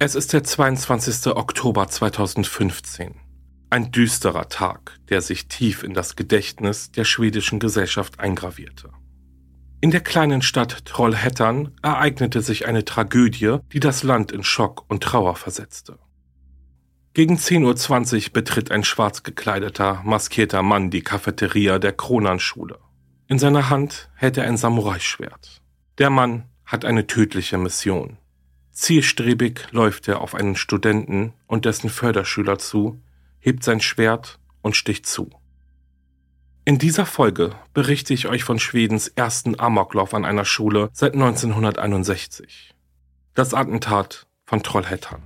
Es ist der 22. Oktober 2015. Ein düsterer Tag, der sich tief in das Gedächtnis der schwedischen Gesellschaft eingravierte. In der kleinen Stadt Trollhättan ereignete sich eine Tragödie, die das Land in Schock und Trauer versetzte. Gegen 10.20 Uhr betritt ein schwarz gekleideter, maskierter Mann die Cafeteria der Kronanschule. In seiner Hand hält er ein Samurai-Schwert. Der Mann hat eine tödliche Mission. Zielstrebig läuft er auf einen Studenten und dessen Förderschüler zu, hebt sein Schwert und sticht zu. In dieser Folge berichte ich euch von Schwedens ersten Amoklauf an einer Schule seit 1961. Das Attentat von Trollhättan.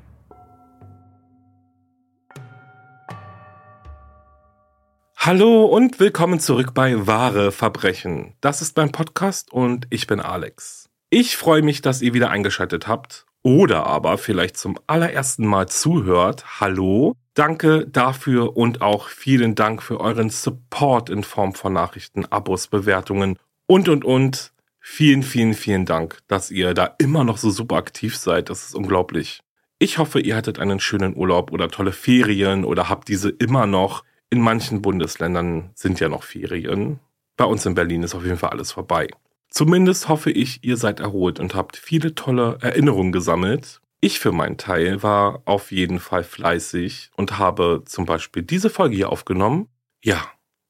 Hallo und willkommen zurück bei Wahre Verbrechen. Das ist mein Podcast und ich bin Alex. Ich freue mich, dass ihr wieder eingeschaltet habt oder aber vielleicht zum allerersten Mal zuhört. Hallo, danke dafür und auch vielen Dank für euren Support in Form von Nachrichten, Abos, Bewertungen und und und. Vielen, vielen, vielen Dank, dass ihr da immer noch so super aktiv seid. Das ist unglaublich. Ich hoffe, ihr hattet einen schönen Urlaub oder tolle Ferien oder habt diese immer noch. In manchen Bundesländern sind ja noch Ferien. Bei uns in Berlin ist auf jeden Fall alles vorbei. Zumindest hoffe ich, ihr seid erholt und habt viele tolle Erinnerungen gesammelt. Ich für meinen Teil war auf jeden Fall fleißig und habe zum Beispiel diese Folge hier aufgenommen. Ja,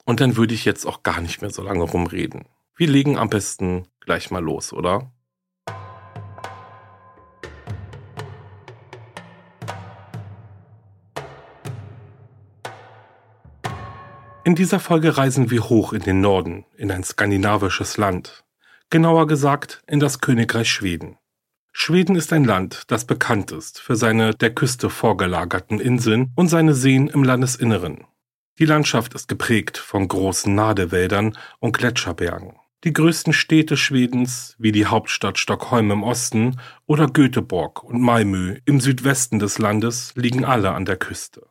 und dann würde ich jetzt auch gar nicht mehr so lange rumreden. Wir legen am besten gleich mal los, oder? In dieser Folge reisen wir hoch in den Norden, in ein skandinavisches Land, genauer gesagt in das Königreich Schweden. Schweden ist ein Land, das bekannt ist für seine der Küste vorgelagerten Inseln und seine Seen im Landesinneren. Die Landschaft ist geprägt von großen Nadewäldern und Gletscherbergen. Die größten Städte Schwedens, wie die Hauptstadt Stockholm im Osten oder Göteborg und Malmö im Südwesten des Landes, liegen alle an der Küste.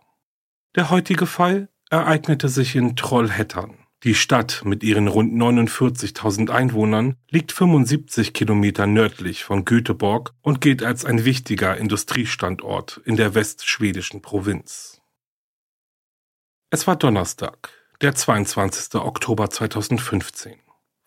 Der heutige Fall ereignete sich in Trollhättan. Die Stadt mit ihren rund 49.000 Einwohnern liegt 75 Kilometer nördlich von Göteborg und gilt als ein wichtiger Industriestandort in der westschwedischen Provinz. Es war Donnerstag, der 22. Oktober 2015.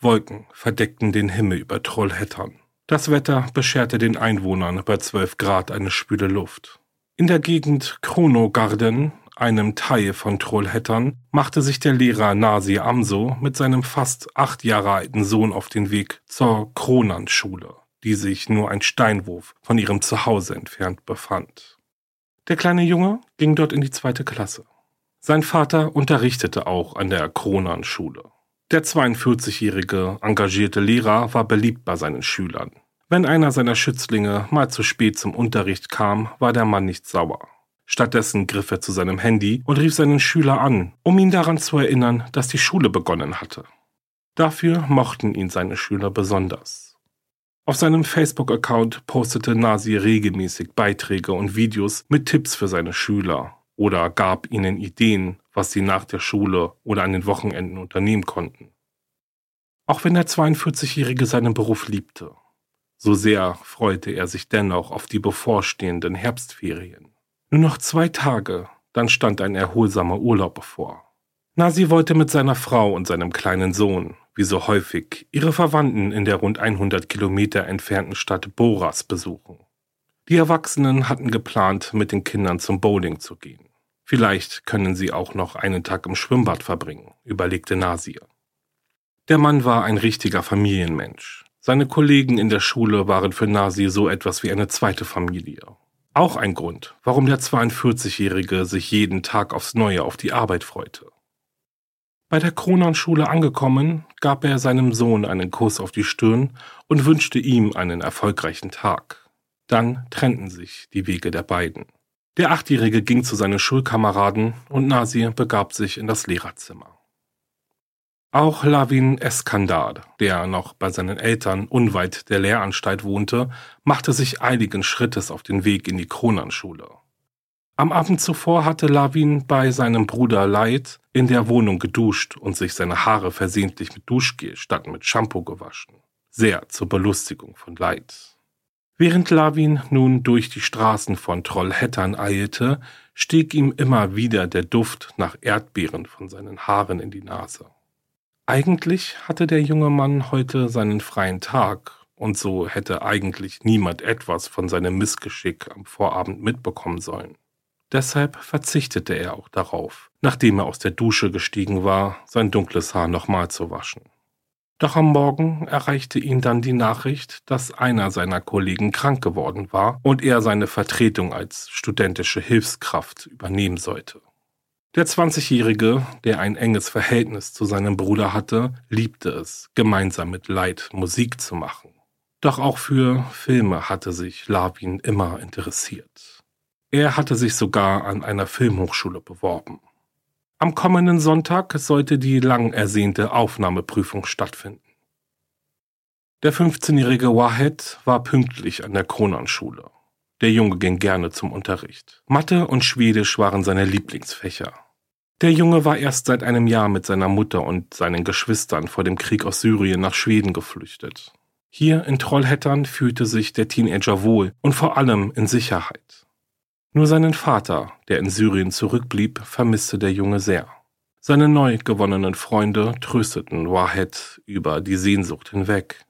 Wolken verdeckten den Himmel über Trollhättan. Das Wetter bescherte den Einwohnern bei 12 Grad eine spüle Luft. In der Gegend Kronogarden einem Teil von Trollhättern, machte sich der Lehrer Nasi Amso mit seinem fast acht Jahre alten Sohn auf den Weg zur Kronanschule, die sich nur ein Steinwurf von ihrem Zuhause entfernt befand. Der kleine Junge ging dort in die zweite Klasse. Sein Vater unterrichtete auch an der Kronanschule. Der 42-jährige engagierte Lehrer war beliebt bei seinen Schülern. Wenn einer seiner Schützlinge mal zu spät zum Unterricht kam, war der Mann nicht sauer. Stattdessen griff er zu seinem Handy und rief seinen Schüler an, um ihn daran zu erinnern, dass die Schule begonnen hatte. Dafür mochten ihn seine Schüler besonders. Auf seinem Facebook-Account postete Nasi regelmäßig Beiträge und Videos mit Tipps für seine Schüler oder gab ihnen Ideen, was sie nach der Schule oder an den Wochenenden unternehmen konnten. Auch wenn der 42-Jährige seinen Beruf liebte, So sehr freute er sich dennoch auf die bevorstehenden Herbstferien. Nur noch zwei Tage, dann stand ein erholsamer Urlaub bevor. Nasi wollte mit seiner Frau und seinem kleinen Sohn, wie so häufig, ihre Verwandten in der rund 100 Kilometer entfernten Stadt Boras besuchen. Die Erwachsenen hatten geplant, mit den Kindern zum Bowling zu gehen. Vielleicht können sie auch noch einen Tag im Schwimmbad verbringen, überlegte Nasir. Der Mann war ein richtiger Familienmensch. Seine Kollegen in der Schule waren für Nasir so etwas wie eine zweite Familie. Auch ein Grund, warum der 42-Jährige sich jeden Tag aufs Neue auf die Arbeit freute. Bei der Kronan-Schule angekommen, gab er seinem Sohn einen Kuss auf die Stirn und wünschte ihm einen erfolgreichen Tag. Dann trennten sich die Wege der beiden. Der Achtjährige ging zu seinen Schulkameraden und Nasir begab sich in das Lehrerzimmer. Auch Lavin Eskandar, der noch bei seinen Eltern unweit der Lehranstalt wohnte, machte sich eiligen Schrittes auf den Weg in die Kronanschule. Am Abend zuvor hatte Lavin bei seinem Bruder Leid in der Wohnung geduscht und sich seine Haare versehentlich mit Duschgel statt mit Shampoo gewaschen. Sehr zur Belustigung von Leid. Während Lavin nun durch die Straßen von Trollhättern eilte, stieg ihm immer wieder der Duft nach Erdbeeren von seinen Haaren in die Nase. Eigentlich hatte der junge Mann heute seinen freien Tag, und so hätte eigentlich niemand etwas von seinem Missgeschick am Vorabend mitbekommen sollen. Deshalb verzichtete er auch darauf, nachdem er aus der Dusche gestiegen war, sein dunkles Haar nochmal zu waschen. Doch am Morgen erreichte ihn dann die Nachricht, dass einer seiner Kollegen krank geworden war und er seine Vertretung als studentische Hilfskraft übernehmen sollte. Der 20-Jährige, der ein enges Verhältnis zu seinem Bruder hatte, liebte es, gemeinsam mit Leid Musik zu machen. Doch auch für Filme hatte sich Lavin immer interessiert. Er hatte sich sogar an einer Filmhochschule beworben. Am kommenden Sonntag sollte die lang ersehnte Aufnahmeprüfung stattfinden. Der 15-jährige Wahed war pünktlich an der Kronanschule. Der Junge ging gerne zum Unterricht. Mathe und Schwedisch waren seine Lieblingsfächer. Der Junge war erst seit einem Jahr mit seiner Mutter und seinen Geschwistern vor dem Krieg aus Syrien nach Schweden geflüchtet. Hier in Trollhättern fühlte sich der Teenager wohl und vor allem in Sicherheit. Nur seinen Vater, der in Syrien zurückblieb, vermisste der Junge sehr. Seine neu gewonnenen Freunde trösteten Wahed über die Sehnsucht hinweg.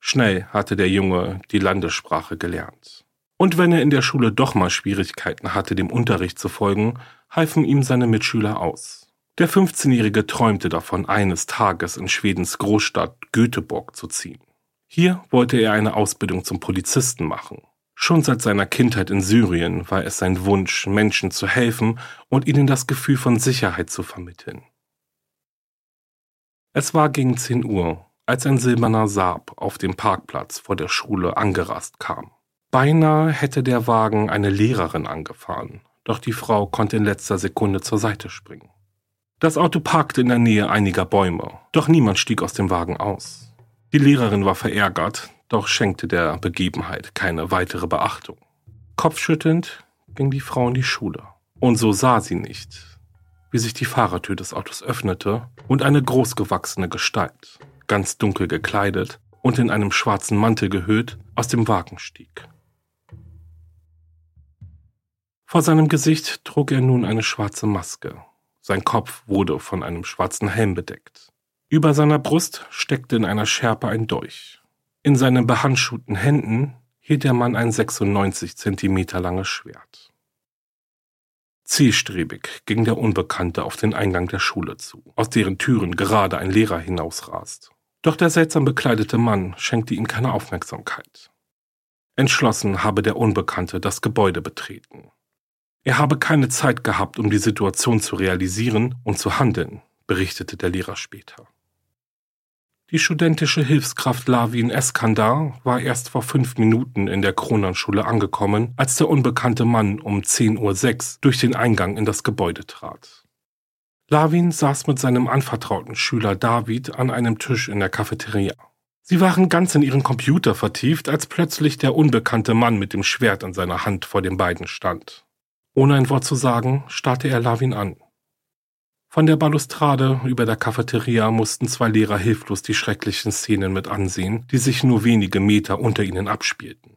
Schnell hatte der Junge die Landessprache gelernt. Und wenn er in der Schule doch mal Schwierigkeiten hatte, dem Unterricht zu folgen, halfen ihm seine Mitschüler aus. Der 15-Jährige träumte davon, eines Tages in Schwedens Großstadt Göteborg zu ziehen. Hier wollte er eine Ausbildung zum Polizisten machen. Schon seit seiner Kindheit in Syrien war es sein Wunsch, Menschen zu helfen und ihnen das Gefühl von Sicherheit zu vermitteln. Es war gegen 10 Uhr, als ein silberner Saab auf dem Parkplatz vor der Schule angerast kam. Beinahe hätte der Wagen eine Lehrerin angefahren, doch die Frau konnte in letzter Sekunde zur Seite springen. Das Auto parkte in der Nähe einiger Bäume, doch niemand stieg aus dem Wagen aus. Die Lehrerin war verärgert, doch schenkte der Begebenheit keine weitere Beachtung. Kopfschüttelnd ging die Frau in die Schule. Und so sah sie nicht, wie sich die Fahrertür des Autos öffnete und eine großgewachsene Gestalt, ganz dunkel gekleidet und in einem schwarzen Mantel gehüllt, aus dem Wagen stieg. Vor seinem Gesicht trug er nun eine schwarze Maske. Sein Kopf wurde von einem schwarzen Helm bedeckt. Über seiner Brust steckte in einer Schärpe ein Dolch. In seinen behandschuhten Händen hielt der Mann ein 96 Zentimeter langes Schwert. Zielstrebig ging der Unbekannte auf den Eingang der Schule zu, aus deren Türen gerade ein Lehrer hinausrast. Doch der seltsam bekleidete Mann schenkte ihm keine Aufmerksamkeit. Entschlossen habe der Unbekannte das Gebäude betreten. Er habe keine Zeit gehabt, um die Situation zu realisieren und zu handeln, berichtete der Lehrer später. Die studentische Hilfskraft Lavin Eskandar war erst vor fünf Minuten in der Kronanschule angekommen, als der unbekannte Mann um 10.06 Uhr durch den Eingang in das Gebäude trat. Lavin saß mit seinem anvertrauten Schüler David an einem Tisch in der Cafeteria. Sie waren ganz in ihren Computer vertieft, als plötzlich der unbekannte Mann mit dem Schwert in seiner Hand vor den beiden stand. Ohne ein Wort zu sagen, starrte er Lavin an. Von der Balustrade über der Cafeteria mussten zwei Lehrer hilflos die schrecklichen Szenen mit ansehen, die sich nur wenige Meter unter ihnen abspielten.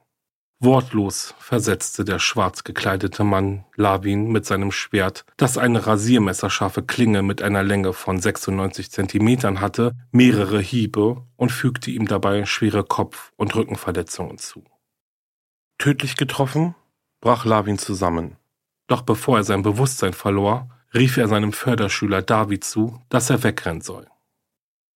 Wortlos versetzte der schwarz gekleidete Mann Lavin mit seinem Schwert, das eine rasiermesserscharfe Klinge mit einer Länge von 96 Zentimetern hatte, mehrere Hiebe und fügte ihm dabei schwere Kopf- und Rückenverletzungen zu. Tödlich getroffen, brach Lavin zusammen. Doch bevor er sein Bewusstsein verlor, rief er seinem Förderschüler David zu, dass er wegrennen soll.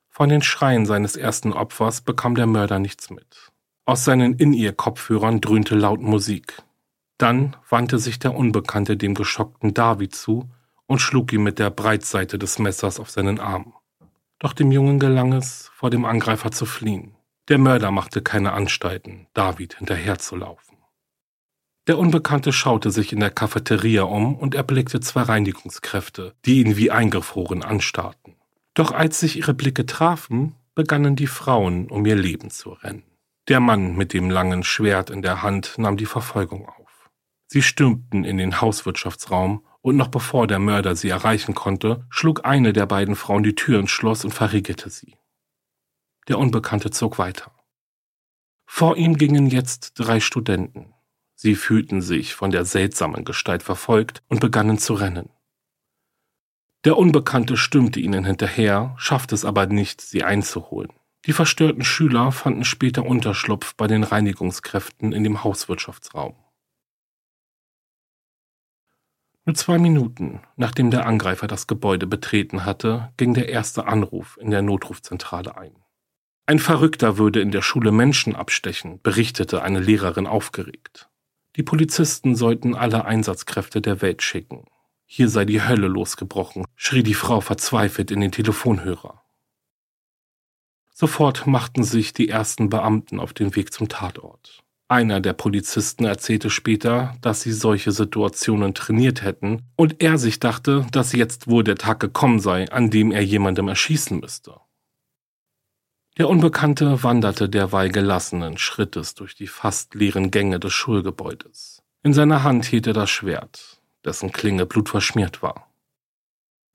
Von den Schreien seines ersten Opfers bekam der Mörder nichts mit. Aus seinen In-Ear-Kopfhörern dröhnte laut Musik. Dann wandte sich der Unbekannte dem geschockten David zu und schlug ihn mit der Breitseite des Messers auf seinen Arm. Doch dem Jungen gelang es, vor dem Angreifer zu fliehen. Der Mörder machte keine Anstalten, David hinterherzulaufen. Der Unbekannte schaute sich in der Cafeteria um und erblickte zwei Reinigungskräfte, die ihn wie eingefroren anstarrten. Doch als sich ihre Blicke trafen, begannen die Frauen um ihr Leben zu rennen. Der Mann mit dem langen Schwert in der Hand nahm die Verfolgung auf. Sie stürmten in den Hauswirtschaftsraum und noch bevor der Mörder sie erreichen konnte, schlug eine der beiden Frauen die Tür ins Schloss und verriegelte sie. Der Unbekannte zog weiter. Vor ihm gingen jetzt drei Studenten. Sie fühlten sich von der seltsamen Gestalt verfolgt und begannen zu rennen. Der Unbekannte stürmte ihnen hinterher, schaffte es aber nicht, sie einzuholen. Die verstörten Schüler fanden später Unterschlupf bei den Reinigungskräften in dem Hauswirtschaftsraum. Nur zwei Minuten, nachdem der Angreifer das Gebäude betreten hatte, ging der erste Anruf in der Notrufzentrale ein. Ein Verrückter würde in der Schule Menschen abstechen, berichtete eine Lehrerin aufgeregt. Die Polizisten sollten alle Einsatzkräfte der Welt schicken. Hier sei die Hölle losgebrochen, schrie die Frau verzweifelt in den Telefonhörer. Sofort machten sich die ersten Beamten auf den Weg zum Tatort. Einer der Polizisten erzählte später, dass sie solche Situationen trainiert hätten und er sich dachte, dass jetzt wohl der Tag gekommen sei, an dem er jemandem erschießen müsste. Der Unbekannte wanderte derweil gelassenen Schrittes durch die fast leeren Gänge des Schulgebäudes. In seiner Hand hielt er das Schwert, dessen Klinge blutverschmiert war.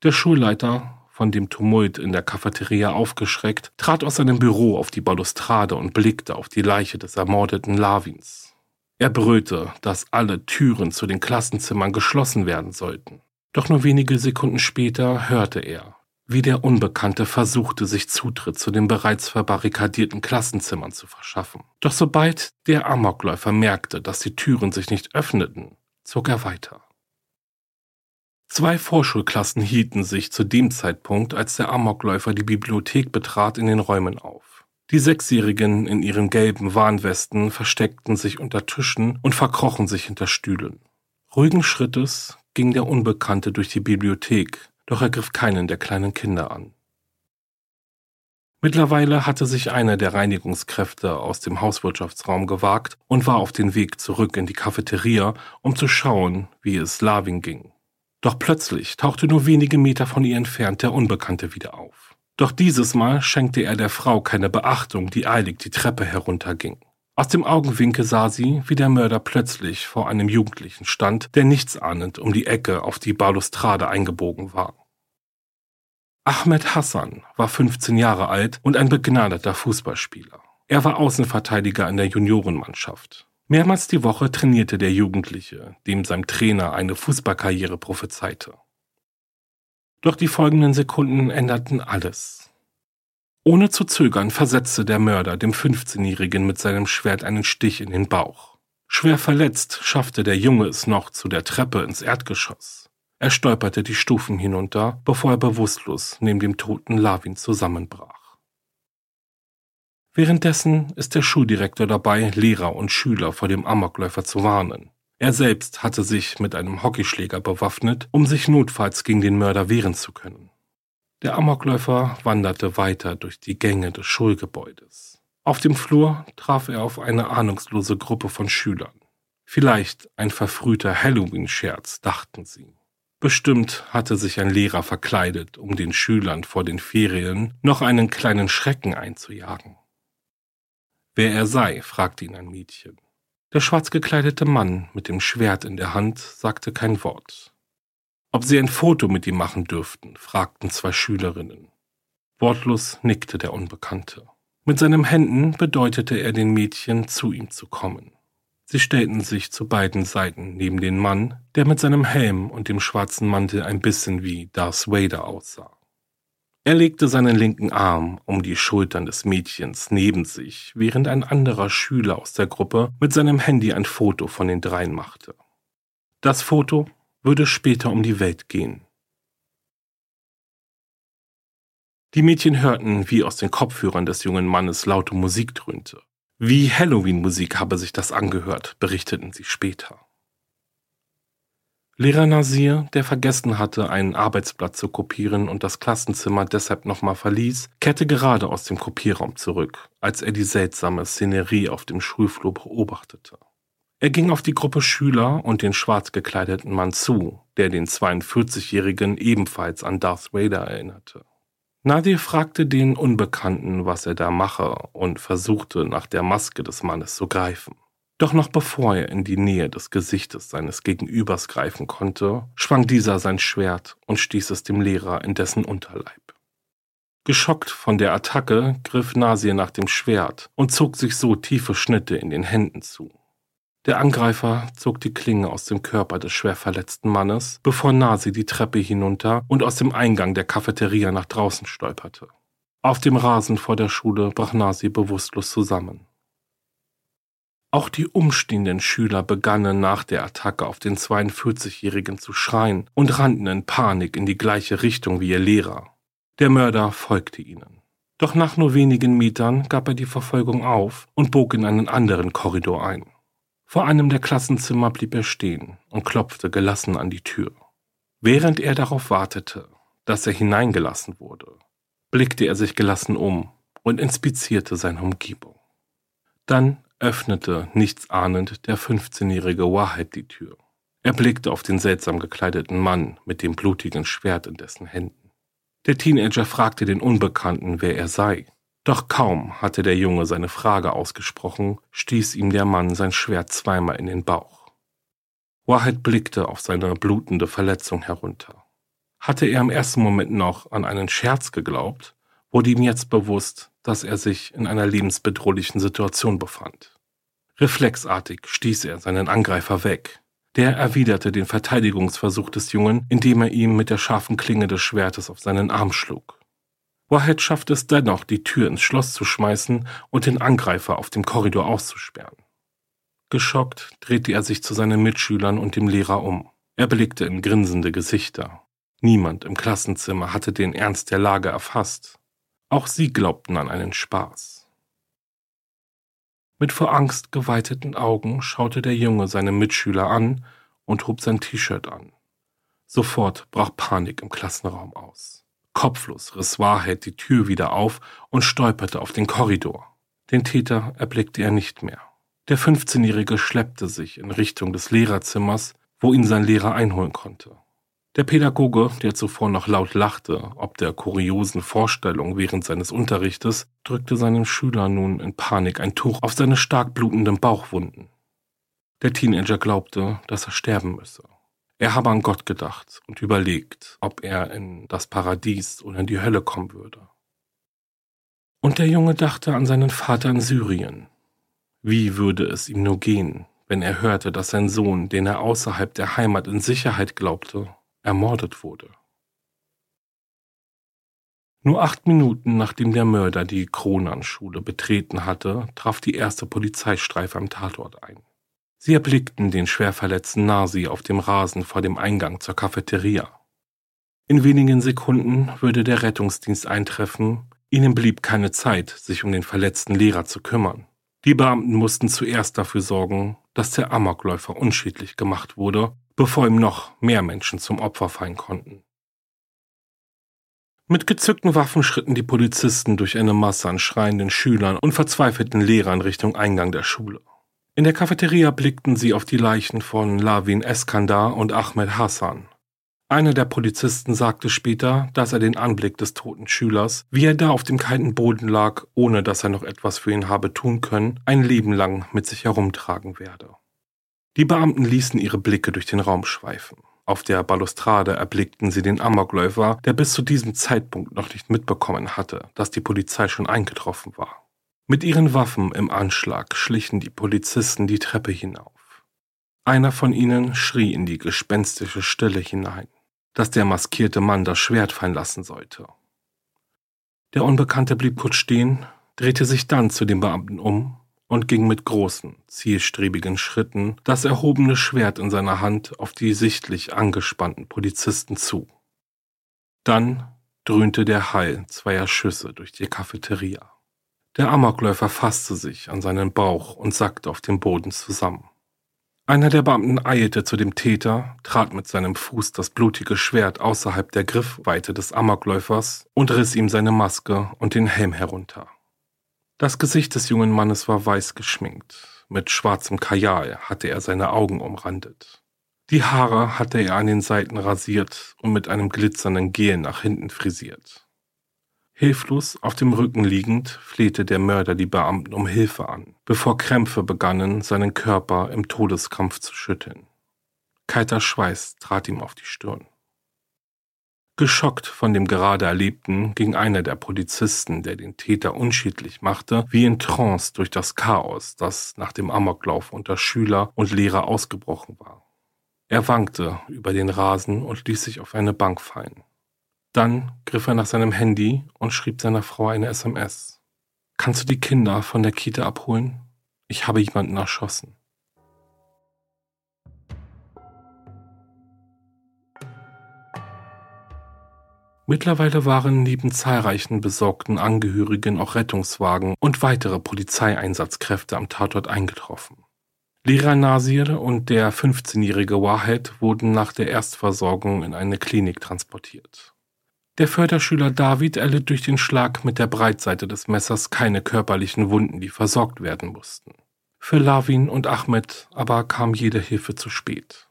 Der Schulleiter von dem Tumult in der Cafeteria aufgeschreckt, trat aus seinem Büro auf die Balustrade und blickte auf die Leiche des ermordeten Lavins. Er brüllte, dass alle Türen zu den Klassenzimmern geschlossen werden sollten. Doch nur wenige Sekunden später hörte er, wie der Unbekannte versuchte, sich Zutritt zu den bereits verbarrikadierten Klassenzimmern zu verschaffen. Doch sobald der Amokläufer merkte, dass die Türen sich nicht öffneten, zog er weiter. Zwei Vorschulklassen hielten sich zu dem Zeitpunkt, als der Amokläufer die Bibliothek betrat, in den Räumen auf. Die Sechsjährigen in ihren gelben Warnwesten versteckten sich unter Tischen und verkrochen sich hinter Stühlen. Ruhigen Schrittes ging der Unbekannte durch die Bibliothek, doch er griff keinen der kleinen Kinder an. Mittlerweile hatte sich einer der Reinigungskräfte aus dem Hauswirtschaftsraum gewagt und war auf den Weg zurück in die Cafeteria, um zu schauen, wie es Lavin ging. Doch plötzlich tauchte nur wenige Meter von ihr entfernt der Unbekannte wieder auf. Doch dieses Mal schenkte er der Frau keine Beachtung, die eilig die Treppe herunterging. Aus dem Augenwinkel sah sie, wie der Mörder plötzlich vor einem Jugendlichen stand, der nichtsahnend um die Ecke auf die Balustrade eingebogen war. Ahmed Hassan war 15 Jahre alt und ein begnadeter Fußballspieler. Er war Außenverteidiger in der Juniorenmannschaft. Mehrmals die Woche trainierte der Jugendliche, dem sein Trainer eine Fußballkarriere prophezeite. Doch die folgenden Sekunden änderten alles. Ohne zu zögern versetzte der Mörder dem 15-Jährigen mit seinem Schwert einen Stich in den Bauch. Schwer verletzt schaffte der Junge es noch zu der Treppe ins Erdgeschoss. Er stolperte die Stufen hinunter, bevor er bewusstlos neben dem toten Lavin zusammenbrach. Währenddessen ist der Schuldirektor dabei, Lehrer und Schüler vor dem Amokläufer zu warnen. Er selbst hatte sich mit einem Hockeyschläger bewaffnet, um sich notfalls gegen den Mörder wehren zu können. Der Amokläufer wanderte weiter durch die Gänge des Schulgebäudes. Auf dem Flur traf er auf eine ahnungslose Gruppe von Schülern. Vielleicht ein verfrühter Halloween-Scherz, dachten sie. Bestimmt hatte sich ein Lehrer verkleidet, um den Schülern vor den Ferien noch einen kleinen Schrecken einzujagen. Wer er sei, fragte ihn ein Mädchen. Der schwarz gekleidete Mann mit dem Schwert in der Hand sagte kein Wort. Ob sie ein Foto mit ihm machen dürften, fragten zwei Schülerinnen. Wortlos nickte der Unbekannte. Mit seinen Händen bedeutete er den Mädchen, zu ihm zu kommen. Sie stellten sich zu beiden Seiten neben den Mann, der mit seinem Helm und dem schwarzen Mantel ein bisschen wie Darth Vader aussah. Er legte seinen linken Arm um die Schultern des Mädchens neben sich, während ein anderer Schüler aus der Gruppe mit seinem Handy ein Foto von den dreien machte. Das Foto würde später um die Welt gehen. Die Mädchen hörten, wie aus den Kopfhörern des jungen Mannes laute Musik dröhnte. Wie Halloween-Musik habe sich das angehört, berichteten sie später. Lehrer Nasir, der vergessen hatte, einen Arbeitsblatt zu kopieren und das Klassenzimmer deshalb nochmal verließ, kehrte gerade aus dem Kopierraum zurück, als er die seltsame Szenerie auf dem Schulflur beobachtete. Er ging auf die Gruppe Schüler und den schwarz gekleideten Mann zu, der den 42-Jährigen ebenfalls an Darth Vader erinnerte. Nadir fragte den Unbekannten, was er da mache, und versuchte nach der Maske des Mannes zu greifen. Doch noch bevor er in die Nähe des Gesichtes seines Gegenübers greifen konnte, schwang dieser sein Schwert und stieß es dem Lehrer in dessen Unterleib. Geschockt von der Attacke griff Nasir nach dem Schwert und zog sich so tiefe Schnitte in den Händen zu. Der Angreifer zog die Klinge aus dem Körper des schwer verletzten Mannes, bevor Nasi die Treppe hinunter und aus dem Eingang der Cafeteria nach draußen stolperte. Auf dem Rasen vor der Schule brach Nasi bewusstlos zusammen. Auch die umstehenden Schüler begannen nach der Attacke auf den 42-Jährigen zu schreien und rannten in Panik in die gleiche Richtung wie ihr Lehrer. Der Mörder folgte ihnen. Doch nach nur wenigen Metern gab er die Verfolgung auf und bog in einen anderen Korridor ein. Vor einem der Klassenzimmer blieb er stehen und klopfte gelassen an die Tür. Während er darauf wartete, dass er hineingelassen wurde, blickte er sich gelassen um und inspizierte seine Umgebung. Dann öffnete nichtsahnend der 15-jährige Wahed die Tür. Er blickte auf den seltsam gekleideten Mann mit dem blutigen Schwert in dessen Händen. Der Teenager fragte den Unbekannten, wer er sei. Doch kaum hatte der Junge seine Frage ausgesprochen, stieß ihm der Mann sein Schwert zweimal in den Bauch. Wahed blickte auf seine blutende Verletzung herunter. Hatte er im ersten Moment noch an einen Scherz geglaubt, wurde ihm jetzt bewusst, dass er sich in einer lebensbedrohlichen Situation befand. Reflexartig stieß er seinen Angreifer weg. Der erwiderte den Verteidigungsversuch des Jungen, indem er ihm mit der scharfen Klinge des Schwertes auf seinen Arm schlug. Wahed schafft es dennoch, die Tür ins Schloss zu schmeißen und den Angreifer auf dem Korridor auszusperren. Geschockt drehte er sich zu seinen Mitschülern und dem Lehrer um. Er blickte in grinsende Gesichter. Niemand im Klassenzimmer hatte den Ernst der Lage erfasst. Auch sie glaubten an einen Spaß. Mit vor Angst geweiteten Augen schaute der Junge seine Mitschüler an und hob sein T-Shirt an. Sofort brach Panik im Klassenraum aus. Kopflos riss Wahrheit die Tür wieder auf und stolperte auf den Korridor. Den Täter erblickte er nicht mehr. Der 15-Jährige schleppte sich in Richtung des Lehrerzimmers, wo ihn sein Lehrer einholen konnte. Der Pädagoge, der zuvor noch laut lachte, ob der kuriosen Vorstellung während seines Unterrichtes, drückte seinem Schüler nun in Panik ein Tuch auf seine stark blutenden Bauchwunden. Der Teenager glaubte, dass er sterben müsse. Er habe an Gott gedacht und überlegt, ob er in das Paradies oder in die Hölle kommen würde. Und der Junge dachte an seinen Vater in Syrien. Wie würde es ihm nur gehen, wenn er hörte, dass sein Sohn, den er außerhalb der Heimat in Sicherheit glaubte, ermordet wurde. Nur acht Minuten nachdem der Mörder die Kronanschule betreten hatte, traf die erste Polizeistreife am Tatort ein. Sie erblickten den schwer verletzten Nasi auf dem Rasen vor dem Eingang zur Cafeteria. In wenigen Sekunden würde der Rettungsdienst eintreffen, ihnen blieb keine Zeit, sich um den verletzten Lehrer zu kümmern. Die Beamten mussten zuerst dafür sorgen, dass der Amokläufer unschädlich gemacht wurde, bevor ihm noch mehr Menschen zum Opfer fallen konnten. Mit gezückten Waffen schritten die Polizisten durch eine Masse an schreienden Schülern und verzweifelten Lehrern Richtung Eingang der Schule. In der Cafeteria blickten sie auf die Leichen von Lavin Eskandar und Ahmed Hassan. Einer der Polizisten sagte später, dass er den Anblick des toten Schülers, wie er da auf dem kalten Boden lag, ohne dass er noch etwas für ihn habe tun können, ein Leben lang mit sich herumtragen werde. Die Beamten ließen ihre Blicke durch den Raum schweifen. Auf der Balustrade erblickten sie den Amokläufer, der bis zu diesem Zeitpunkt noch nicht mitbekommen hatte, dass die Polizei schon eingetroffen war. Mit ihren Waffen im Anschlag schlichen die Polizisten die Treppe hinauf. Einer von ihnen schrie in die gespenstische Stille hinein, dass der maskierte Mann das Schwert fallen lassen sollte. Der Unbekannte blieb kurz stehen, drehte sich dann zu dem Beamten um und ging mit großen, zielstrebigen Schritten das erhobene Schwert in seiner Hand auf die sichtlich angespannten Polizisten zu. Dann dröhnte der Hall zweier Schüsse durch die Cafeteria. Der Amokläufer fasste sich an seinen Bauch und sackte auf dem Boden zusammen. Einer der Beamten eilte zu dem Täter, trat mit seinem Fuß das blutige Schwert außerhalb der Griffweite des Amokläufers und riss ihm seine Maske und den Helm herunter. Das Gesicht des jungen Mannes war weiß geschminkt. Mit schwarzem Kajal hatte er seine Augen umrandet. Die Haare hatte er an den Seiten rasiert und mit einem glitzernden Gel nach hinten frisiert. Hilflos auf dem Rücken liegend flehte der Mörder die Beamten um Hilfe an, bevor Krämpfe begannen, seinen Körper im Todeskampf zu schütteln. Kalter Schweiß trat ihm auf die Stirn. Geschockt von dem gerade Erlebten ging einer der Polizisten, der den Täter unschädlich machte, wie in Trance durch das Chaos, das nach dem Amoklauf unter Schüler und Lehrer ausgebrochen war. Er wankte über den Rasen und ließ sich auf eine Bank fallen. Dann griff er nach seinem Handy und schrieb seiner Frau eine SMS. Kannst du die Kinder von der Kita abholen? Ich habe jemanden erschossen. Mittlerweile waren neben zahlreichen besorgten Angehörigen auch Rettungswagen und weitere Polizeieinsatzkräfte am Tatort eingetroffen. Lehrer Nasir und der 15-jährige Wahed wurden nach der Erstversorgung in eine Klinik transportiert. Der Förderschüler David erlitt durch den Schlag mit der Breitseite des Messers keine körperlichen Wunden, die versorgt werden mussten. Für Lavin und Ahmed aber kam jede Hilfe zu spät.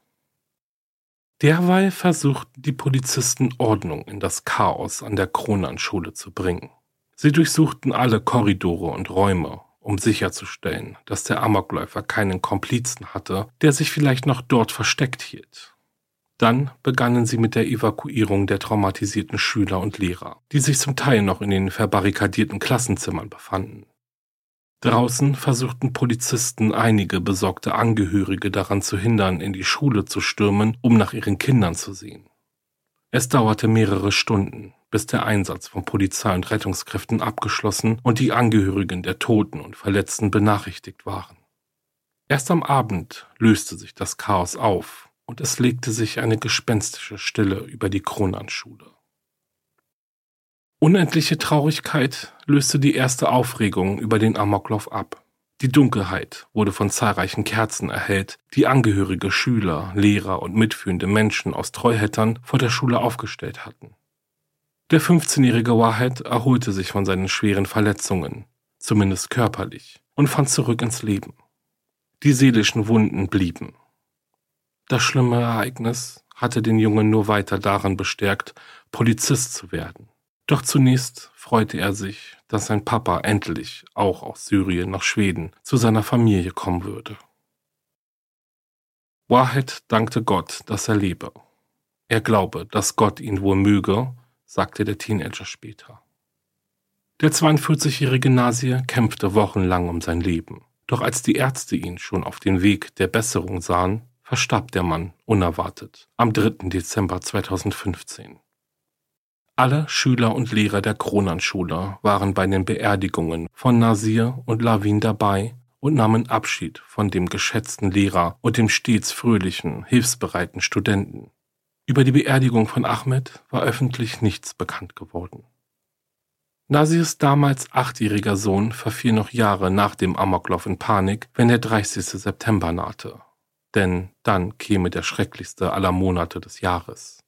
Derweil versuchten die Polizisten Ordnung in das Chaos an der Kronanschule zu bringen. Sie durchsuchten alle Korridore und Räume, um sicherzustellen, dass der Amokläufer keinen Komplizen hatte, der sich vielleicht noch dort versteckt hielt. Dann begannen sie mit der Evakuierung der traumatisierten Schüler und Lehrer, die sich zum Teil noch in den verbarrikadierten Klassenzimmern befanden. Draußen versuchten Polizisten einige besorgte Angehörige daran zu hindern, in die Schule zu stürmen, um nach ihren Kindern zu sehen. Es dauerte mehrere Stunden, bis der Einsatz von Polizei und Rettungskräften abgeschlossen und die Angehörigen der Toten und Verletzten benachrichtigt waren. Erst am Abend löste sich das Chaos auf und es legte sich eine gespenstische Stille über die Kronanschule. Unendliche Traurigkeit löste die erste Aufregung über den Amoklauf ab. Die Dunkelheit wurde von zahlreichen Kerzen erhellt, die Angehörige Schüler, Lehrer und mitführende Menschen aus Treuhättern vor der Schule aufgestellt hatten. Der 15-jährige Wahed erholte sich von seinen schweren Verletzungen, zumindest körperlich, und fand zurück ins Leben. Die seelischen Wunden blieben. Das schlimme Ereignis hatte den Jungen nur weiter daran bestärkt, Polizist zu werden. Doch zunächst freute er sich, dass sein Papa endlich auch aus Syrien nach Schweden zu seiner Familie kommen würde. Wahed dankte Gott, dass er lebe. Er glaube, dass Gott ihn wohl möge, sagte der Teenager später. Der 42-jährige Nasir kämpfte wochenlang um sein Leben. Doch als die Ärzte ihn schon auf den Weg der Besserung sahen, verstarb der Mann unerwartet am 3. Dezember 2015. Alle Schüler und Lehrer der Kronanschule waren bei den Beerdigungen von Nasir und Lavin dabei und nahmen Abschied von dem geschätzten Lehrer und dem stets fröhlichen, hilfsbereiten Studenten. Über die Beerdigung von Ahmed war öffentlich nichts bekannt geworden. Nasirs damals achtjähriger Sohn verfiel noch Jahre nach dem Amoklauf in Panik, wenn der 30. September nahte. Denn dann käme der schrecklichste aller Monate des Jahres.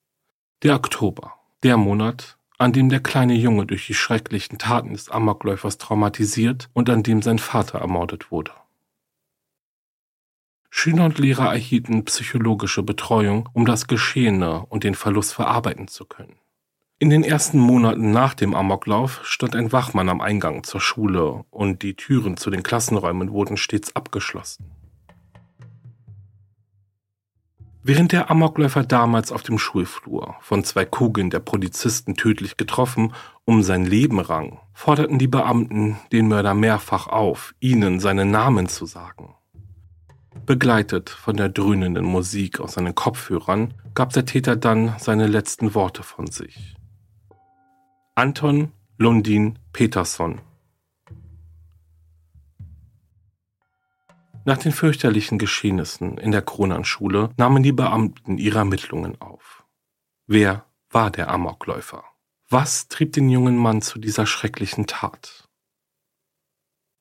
Der Oktober. Der Monat, an dem der kleine Junge durch die schrecklichen Taten des Amokläufers traumatisiert und an dem sein Vater ermordet wurde. Schüler und Lehrer erhielten psychologische Betreuung, um das Geschehene und den Verlust verarbeiten zu können. In den ersten Monaten nach dem Amoklauf stand ein Wachmann am Eingang zur Schule und die Türen zu den Klassenräumen wurden stets abgeschlossen. Während der Amokläufer damals auf dem Schulflur von zwei Kugeln der Polizisten tödlich getroffen um sein Leben rang, forderten die Beamten den Mörder mehrfach auf, ihnen seinen Namen zu sagen. Begleitet von der dröhnenden Musik aus seinen Kopfhörern gab der Täter dann seine letzten Worte von sich. Anton Lundin Peterson Nach den fürchterlichen Geschehnissen in der Kronanschule nahmen die Beamten ihre Ermittlungen auf. Wer war der Amokläufer? Was trieb den jungen Mann zu dieser schrecklichen Tat?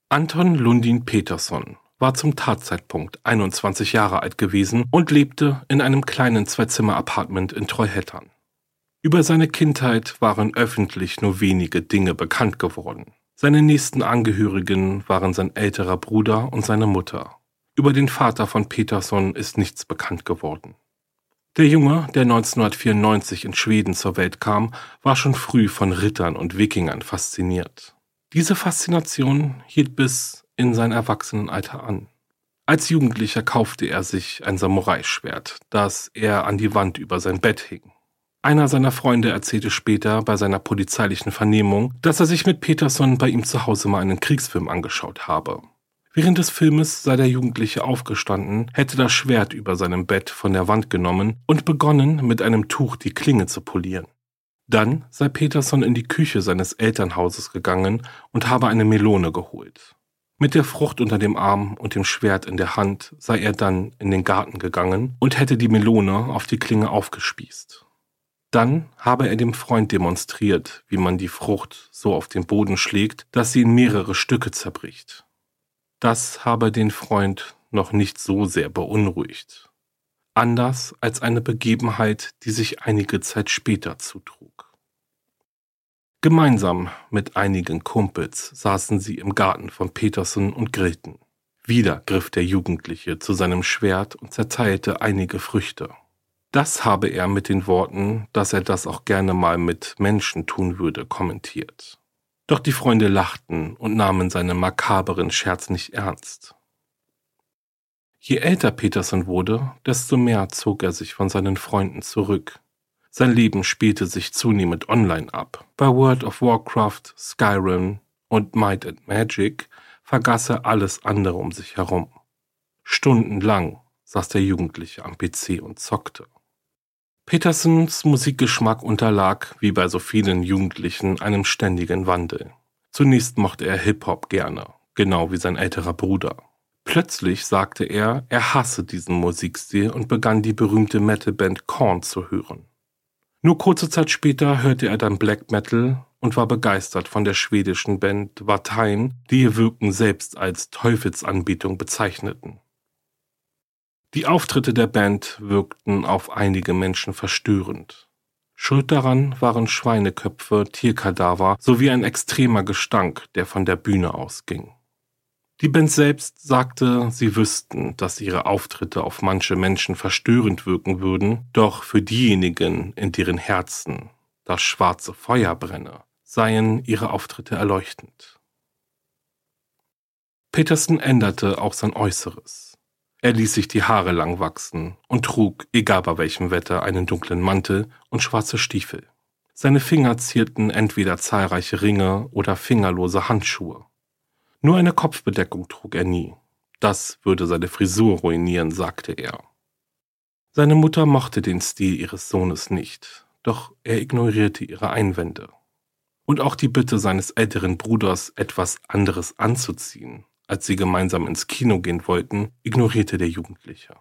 Anton Lundin Peterson war zum Tatzeitpunkt 21 Jahre alt gewesen und lebte in einem kleinen Zwei-Zimmer-Apartment in Treuhättern. Über seine Kindheit waren öffentlich nur wenige Dinge bekannt geworden. Seine nächsten Angehörigen waren sein älterer Bruder und seine Mutter. Über den Vater von Peterson ist nichts bekannt geworden. Der Junge, der 1994 in Schweden zur Welt kam, war schon früh von Rittern und Wikingern fasziniert. Diese Faszination hielt bis in sein Erwachsenenalter an. Als Jugendlicher kaufte er sich ein Samurai-Schwert, das er an die Wand über sein Bett hing. Einer seiner Freunde erzählte später bei seiner polizeilichen Vernehmung, dass er sich mit Peterson bei ihm zu Hause mal einen Kriegsfilm angeschaut habe. Während des Filmes sei der Jugendliche aufgestanden, hätte das Schwert über seinem Bett von der Wand genommen und begonnen, mit einem Tuch die Klinge zu polieren. Dann sei Peterson in die Küche seines Elternhauses gegangen und habe eine Melone geholt. Mit der Frucht unter dem Arm und dem Schwert in der Hand sei er dann in den Garten gegangen und hätte die Melone auf die Klinge aufgespießt. Dann habe er dem Freund demonstriert, wie man die Frucht so auf den Boden schlägt, dass sie in mehrere Stücke zerbricht. Das habe den Freund noch nicht so sehr beunruhigt. Anders als eine Begebenheit, die sich einige Zeit später zutrug. Gemeinsam mit einigen Kumpels saßen sie im Garten von Peterson und grillten. Wieder griff der Jugendliche zu seinem Schwert und zerteilte einige Früchte. Das habe er mit den Worten, dass er das auch gerne mal mit Menschen tun würde, kommentiert. Doch die Freunde lachten und nahmen seinen makaberen Scherz nicht ernst. Je älter Peterson wurde, desto mehr zog er sich von seinen Freunden zurück. Sein Leben spielte sich zunehmend online ab. Bei World of Warcraft, Skyrim und Might and Magic vergaß er alles andere um sich herum. Stundenlang saß der Jugendliche am PC und zockte. Petersens Musikgeschmack unterlag, wie bei so vielen Jugendlichen, einem ständigen Wandel. Zunächst mochte er Hip-Hop gerne, genau wie sein älterer Bruder. Plötzlich sagte er, er hasse diesen Musikstil und begann die berühmte Metalband Korn zu hören. Nur kurze Zeit später hörte er dann Black Metal und war begeistert von der schwedischen Band Watain, die ihr Wirken selbst als Teufelsanbetung bezeichneten. Die Auftritte der Band wirkten auf einige Menschen verstörend. Schuld daran waren Schweineköpfe, Tierkadaver sowie ein extremer Gestank, der von der Bühne ausging. Die Band selbst sagte, sie wüssten, dass ihre Auftritte auf manche Menschen verstörend wirken würden, doch für diejenigen, in deren Herzen das schwarze Feuer brenne, seien ihre Auftritte erleuchtend. Peterson änderte auch sein Äußeres. Er ließ sich die Haare lang wachsen und trug, egal bei welchem Wetter, einen dunklen Mantel und schwarze Stiefel. Seine Finger zierten entweder zahlreiche Ringe oder fingerlose Handschuhe. Nur eine Kopfbedeckung trug er nie. Das würde seine Frisur ruinieren, sagte er. Seine Mutter mochte den Stil ihres Sohnes nicht, doch er ignorierte ihre Einwände. Und auch die Bitte seines älteren Bruders, etwas anderes anzuziehen, als sie gemeinsam ins Kino gehen wollten, ignorierte der Jugendliche.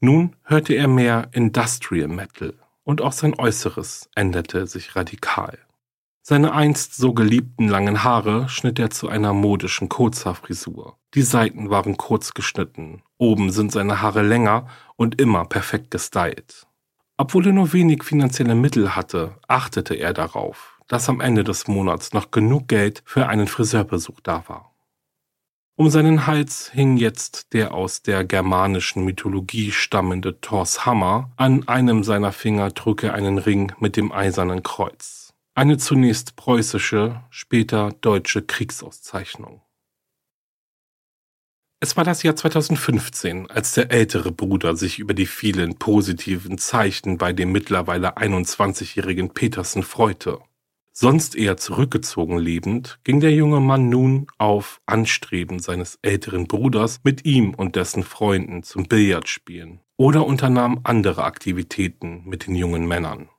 Nun hörte er mehr Industrial Metal und auch sein Äußeres änderte sich radikal. Seine einst so geliebten langen Haare schnitt er zu einer modischen Kurzhaarfrisur. Die Seiten waren kurz geschnitten, oben sind seine Haare länger und immer perfekt gestylt. Obwohl er nur wenig finanzielle Mittel hatte, achtete er darauf, dass am Ende des Monats noch genug Geld für einen Friseurbesuch da war. Um seinen Hals hing jetzt der aus der germanischen Mythologie stammende Thors Hammer, an einem seiner Finger trug er einen Ring mit dem eisernen Kreuz. Eine zunächst preußische, später deutsche Kriegsauszeichnung. Es war das Jahr 2015, als der ältere Bruder sich über die vielen positiven Zeichen bei dem mittlerweile 21-jährigen Petersen freute. Sonst eher zurückgezogen lebend, ging der junge Mann nun auf Anstreben seines älteren Bruders mit ihm und dessen Freunden zum Billardspielen oder unternahm andere Aktivitäten mit den jungen Männern.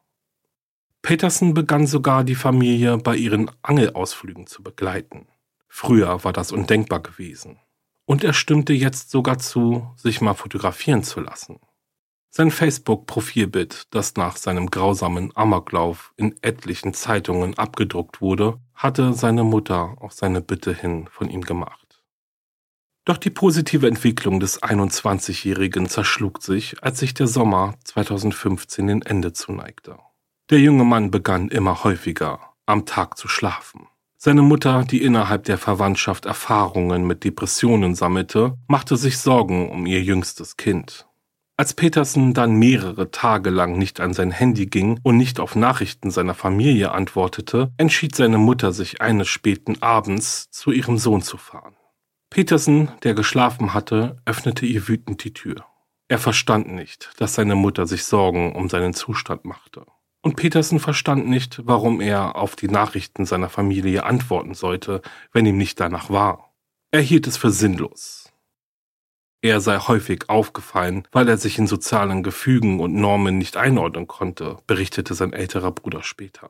Petersen begann sogar die Familie bei ihren Angelausflügen zu begleiten. Früher war das undenkbar gewesen. Und er stimmte jetzt sogar zu, sich mal fotografieren zu lassen. Sein Facebook-Profilbild, das nach seinem grausamen Amoklauf in etlichen Zeitungen abgedruckt wurde, hatte seine Mutter auf seine Bitte hin von ihm gemacht. Doch die positive Entwicklung des 21-Jährigen zerschlug sich, als sich der Sommer 2015 den Ende zuneigte. Der junge Mann begann immer häufiger am Tag zu schlafen. Seine Mutter, die innerhalb der Verwandtschaft Erfahrungen mit Depressionen sammelte, machte sich Sorgen um ihr jüngstes Kind. Als Petersen dann mehrere Tage lang nicht an sein Handy ging und nicht auf Nachrichten seiner Familie antwortete, entschied seine Mutter sich eines späten Abends zu ihrem Sohn zu fahren. Petersen, der geschlafen hatte, öffnete ihr wütend die Tür. Er verstand nicht, dass seine Mutter sich Sorgen um seinen Zustand machte. Und Petersen verstand nicht, warum er auf die Nachrichten seiner Familie antworten sollte, wenn ihm nicht danach war. Er hielt es für sinnlos. Er sei häufig aufgefallen, weil er sich in sozialen Gefügen und Normen nicht einordnen konnte, berichtete sein älterer Bruder später.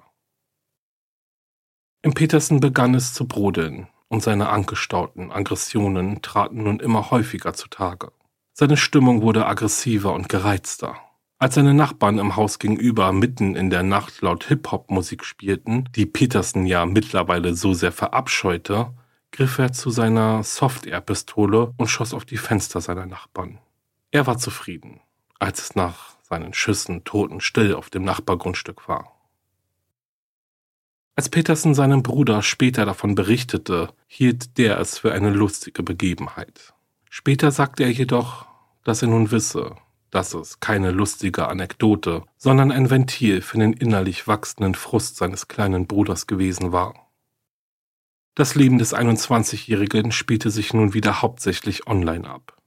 Im Petersen begann es zu brodeln, und seine angestauten Aggressionen traten nun immer häufiger zutage. Seine Stimmung wurde aggressiver und gereizter. Als seine Nachbarn im Haus gegenüber mitten in der Nacht laut Hip-Hop-Musik spielten, die Peterson ja mittlerweile so sehr verabscheute, griff er zu seiner Soft-Air-Pistole und schoss auf die Fenster seiner Nachbarn. Er war zufrieden, als es nach seinen Schüssen totenstill auf dem Nachbargrundstück war. Als Peterson seinem Bruder später davon berichtete, hielt der es für eine lustige Begebenheit. Später sagte er jedoch, dass er nun wisse, dass es keine lustige Anekdote, sondern ein Ventil für den innerlich wachsenden Frust seines kleinen Bruders gewesen war. Das Leben des 21-Jährigen spielte sich nun wieder hauptsächlich online ab.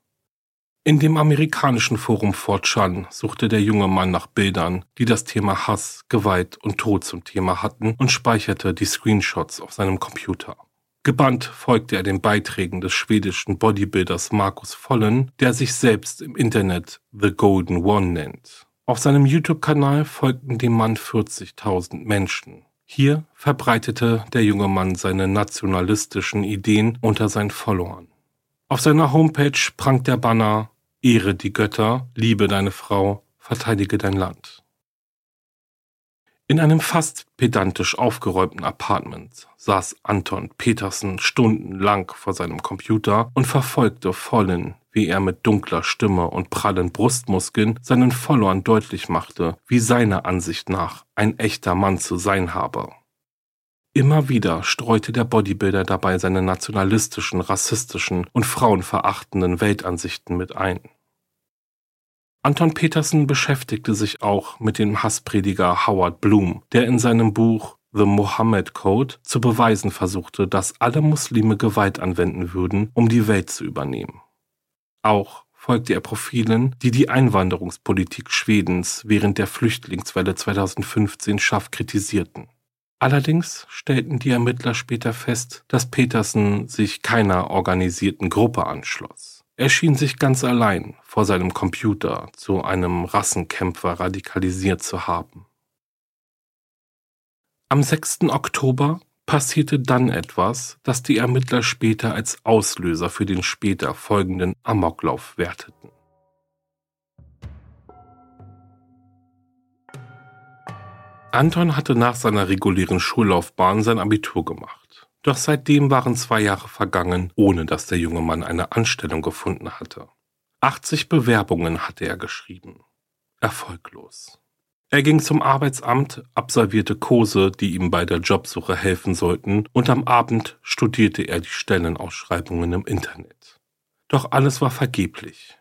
In dem amerikanischen Forum 4chan suchte der junge Mann nach Bildern, die das Thema Hass, Gewalt und Tod zum Thema hatten und speicherte die Screenshots auf seinem Computer. Gebannt folgte er den Beiträgen des schwedischen Bodybuilders Markus Vollen, der sich selbst im Internet The Golden One nennt. Auf seinem YouTube-Kanal folgten dem Mann 40.000 Menschen. Hier verbreitete der junge Mann seine nationalistischen Ideen unter seinen Followern. Auf seiner Homepage prangt der Banner Ehre die Götter, liebe deine Frau, verteidige dein Land. In einem fast pedantisch aufgeräumten Apartment saß Anton Petersen stundenlang vor seinem Computer und verfolgte Vollen, wie er mit dunkler Stimme und prallen Brustmuskeln seinen Followern deutlich machte, wie seiner Ansicht nach ein echter Mann zu sein habe. Immer wieder streute der Bodybuilder dabei seine nationalistischen, rassistischen und frauenverachtenden Weltansichten mit ein. Anton Petersen beschäftigte sich auch mit dem Hassprediger Howard Bloom, der in seinem Buch The Mohammed Code zu beweisen versuchte, dass alle Muslime Gewalt anwenden würden, um die Welt zu übernehmen. Auch folgte er Profilen, die die Einwanderungspolitik Schwedens während der Flüchtlingswelle 2015 scharf kritisierten. Allerdings stellten die Ermittler später fest, dass Petersen sich keiner organisierten Gruppe anschloss. Er schien sich ganz allein vor seinem Computer zu einem Rassenkämpfer radikalisiert zu haben. Am 6. Oktober passierte dann etwas, das die Ermittler später als Auslöser für den später folgenden Amoklauf werteten. Anton hatte nach seiner regulären Schullaufbahn sein Abitur gemacht. Doch seitdem waren zwei Jahre vergangen, ohne dass der junge Mann eine Anstellung gefunden hatte. 80 Bewerbungen hatte er geschrieben. Erfolglos. Er ging zum Arbeitsamt, absolvierte Kurse, die ihm bei der Jobsuche helfen sollten, und am Abend studierte er die Stellenausschreibungen im Internet. Doch alles war vergeblich,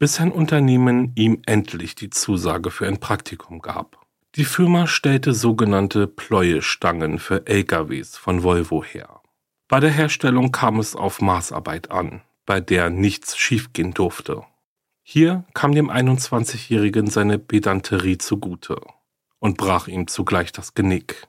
bis ein Unternehmen ihm endlich die Zusage für ein Praktikum gab. Die Firma stellte sogenannte Pleuestangen für LKWs von Volvo her. Bei der Herstellung kam es auf Maßarbeit an. bei der nichts schiefgehen durfte. Hier kam dem 21-Jährigen seine Pedanterie zugute und brach ihm zugleich das Genick.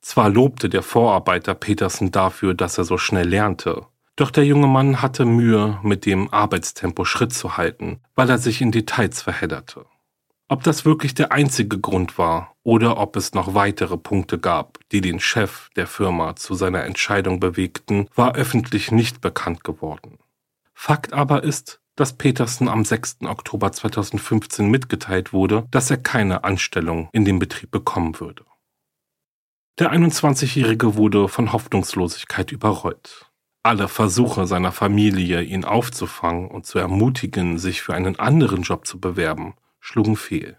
Zwar lobte der Vorarbeiter Petersen dafür, dass er so schnell lernte, doch der junge Mann hatte Mühe, mit dem Arbeitstempo Schritt zu halten, weil er sich in Details verhedderte. Ob das wirklich der einzige Grund war oder ob es noch weitere Punkte gab, die den Chef der Firma zu seiner Entscheidung bewegten, war öffentlich nicht bekannt geworden. Fakt aber ist, dass Petersen am 6. Oktober 2015 mitgeteilt wurde, dass er keine Anstellung in dem Betrieb bekommen würde. Der 21-Jährige wurde von Hoffnungslosigkeit überrollt. Alle Versuche seiner Familie, ihn aufzufangen und zu ermutigen, sich für einen anderen Job zu bewerben, schlugen fehl.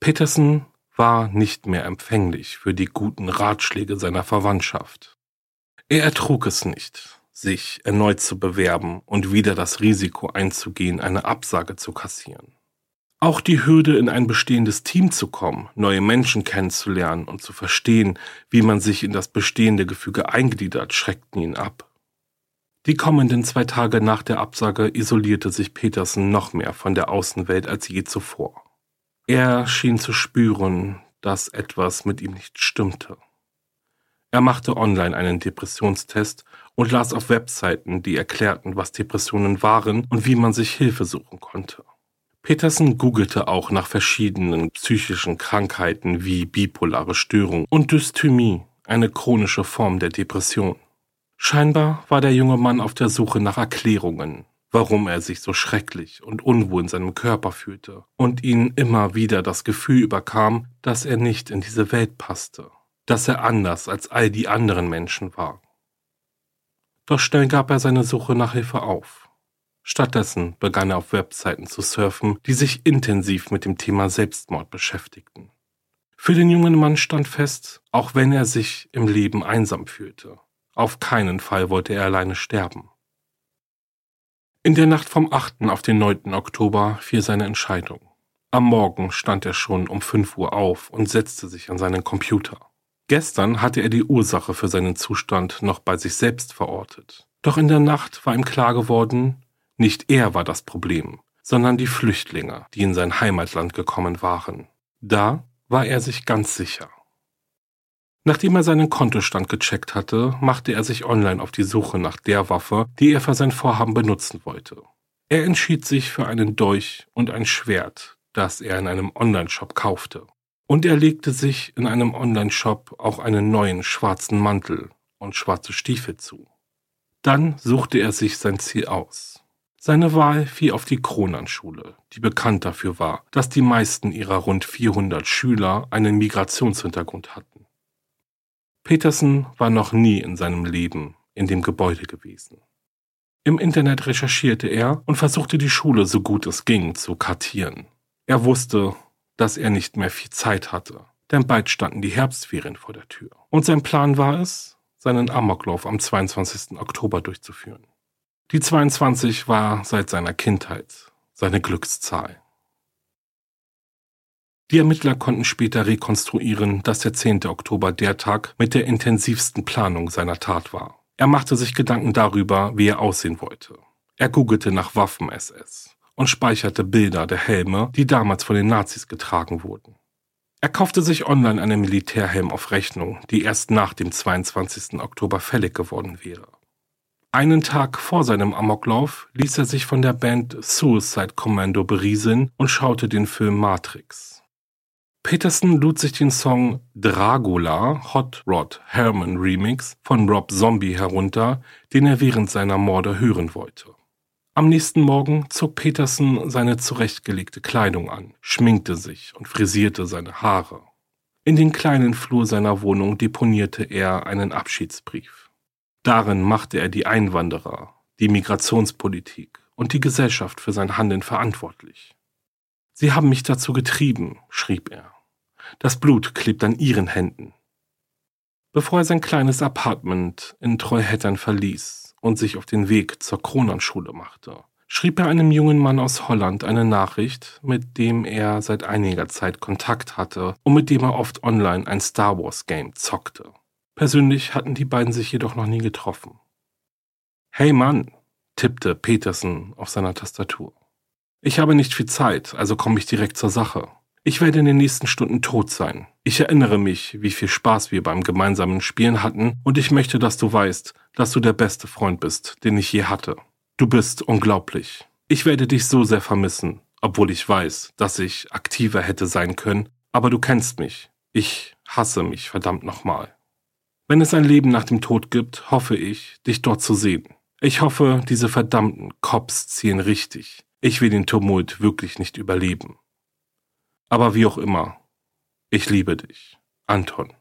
Peterson war nicht mehr empfänglich für die guten Ratschläge seiner Verwandtschaft. Er ertrug es nicht, sich erneut zu bewerben und wieder das Risiko einzugehen, eine Absage zu kassieren. Auch die Hürde, in ein bestehendes Team zu kommen, neue Menschen kennenzulernen und zu verstehen, wie man sich in das bestehende Gefüge eingliedert, schreckten ihn ab. Die kommenden zwei Tage nach der Absage isolierte sich Petersen noch mehr von der Außenwelt als je zuvor. Er schien zu spüren, dass etwas mit ihm nicht stimmte. Er machte online einen Depressionstest und las auf Webseiten, die erklärten, was Depressionen waren und wie man sich Hilfe suchen konnte. Petersen googelte auch nach verschiedenen psychischen Krankheiten wie bipolare Störung und Dysthymie, eine chronische Form der Depression. Scheinbar war der junge Mann auf der Suche nach Erklärungen, warum er sich so schrecklich und unwohl in seinem Körper fühlte und ihn immer wieder das Gefühl überkam, dass er nicht in diese Welt passte, dass er anders als all die anderen Menschen war. Doch schnell gab er seine Suche nach Hilfe auf. Stattdessen begann er auf Webseiten zu surfen, die sich intensiv mit dem Thema Selbstmord beschäftigten. Für den jungen Mann stand fest, auch wenn er sich im Leben einsam fühlte, auf keinen Fall wollte er alleine sterben. In der Nacht vom 8. auf den 9. Oktober fiel seine Entscheidung. Am Morgen stand er schon um 5 Uhr auf und setzte sich an seinen Computer. Gestern hatte er die Ursache für seinen Zustand noch bei sich selbst verortet. Doch in der Nacht war ihm klar geworden, nicht er war das Problem, sondern die Flüchtlinge, die in sein Heimatland gekommen waren. Da war er sich ganz sicher. Nachdem er seinen Kontostand gecheckt hatte, machte er sich online auf die Suche nach der Waffe, die er für sein Vorhaben benutzen wollte. Er entschied sich für einen Dolch und ein Schwert, das er in einem Online-Shop kaufte. Und er legte sich in einem Online-Shop auch einen neuen schwarzen Mantel und schwarze Stiefel zu. Dann suchte er sich sein Ziel aus. Seine Wahl fiel auf die Kronanschule, die bekannt dafür war, dass die meisten ihrer rund 400 Schüler einen Migrationshintergrund hatten. Petersen war noch nie in seinem Leben in dem Gebäude gewesen. Im Internet recherchierte er und versuchte die Schule so gut es ging zu kartieren. Er wusste, dass er nicht mehr viel Zeit hatte, denn bald standen die Herbstferien vor der Tür. Und sein Plan war es, seinen Amoklauf am 22. Oktober durchzuführen. Die 22 war seit seiner Kindheit seine Glückszahl. Die Ermittler konnten später rekonstruieren, dass der 10. Oktober der Tag mit der intensivsten Planung seiner Tat war. Er machte sich Gedanken darüber, wie er aussehen wollte. Er googelte nach Waffen-SS und speicherte Bilder der Helme, die damals von den Nazis getragen wurden. Er kaufte sich online einen Militärhelm auf Rechnung, die erst nach dem 22. Oktober fällig geworden wäre. Einen Tag vor seinem Amoklauf ließ er sich von der Band Suicide Commando berieseln und schaute den Film Matrix. Peterson lud sich den Song Dragula Hot Rod Herman Remix von Rob Zombie herunter, den er während seiner Morde hören wollte. Am nächsten Morgen zog Peterson seine zurechtgelegte Kleidung an, schminkte sich und frisierte seine Haare. In den kleinen Flur seiner Wohnung deponierte er einen Abschiedsbrief. Darin machte er die Einwanderer, die Migrationspolitik und die Gesellschaft für sein Handeln verantwortlich. Sie haben mich dazu getrieben, schrieb er. Das Blut klebt an ihren Händen. Bevor er sein kleines Apartment in Treuhättern verließ und sich auf den Weg zur Kronanschule machte, schrieb er einem jungen Mann aus Holland eine Nachricht, mit dem er seit einiger Zeit Kontakt hatte und mit dem er oft online ein Star Wars Game zockte. Persönlich hatten die beiden sich jedoch noch nie getroffen. Hey Mann, tippte Peterson auf seiner Tastatur. Ich habe nicht viel Zeit, also komme ich direkt zur Sache. Ich werde in den nächsten Stunden tot sein. Ich erinnere mich, wie viel Spaß wir beim gemeinsamen Spielen hatten, und ich möchte, dass du weißt, dass du der beste Freund bist, den ich je hatte. Du bist unglaublich. Ich werde dich so sehr vermissen, obwohl ich weiß, dass ich aktiver hätte sein können, aber du kennst mich. Ich hasse mich verdammt nochmal. Wenn es ein Leben nach dem Tod gibt, hoffe ich, dich dort zu sehen. Ich hoffe, diese verdammten Cops ziehen richtig. Ich will den Tumult wirklich nicht überleben. Aber wie auch immer, ich liebe dich, Anton.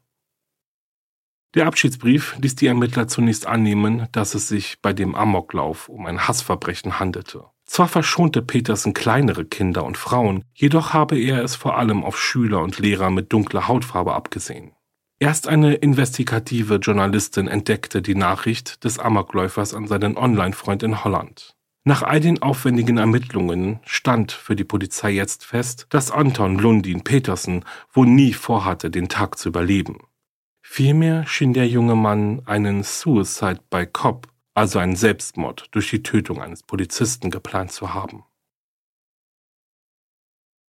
Der Abschiedsbrief ließ die Ermittler zunächst annehmen, dass es sich bei dem Amoklauf um ein Hassverbrechen handelte. Zwar verschonte Petersen kleinere Kinder und Frauen, jedoch habe er es vor allem auf Schüler und Lehrer mit dunkler Hautfarbe abgesehen. Erst eine investigative Journalistin entdeckte die Nachricht des Amokläufers an seinen Online-Freund in Holland. Nach all den aufwendigen Ermittlungen stand für die Polizei jetzt fest, dass Anton Lundin Petersen wohl nie vorhatte, den Tag zu überleben. Vielmehr schien der junge Mann einen Suicide by Cop, also einen Selbstmord durch die Tötung eines Polizisten geplant zu haben.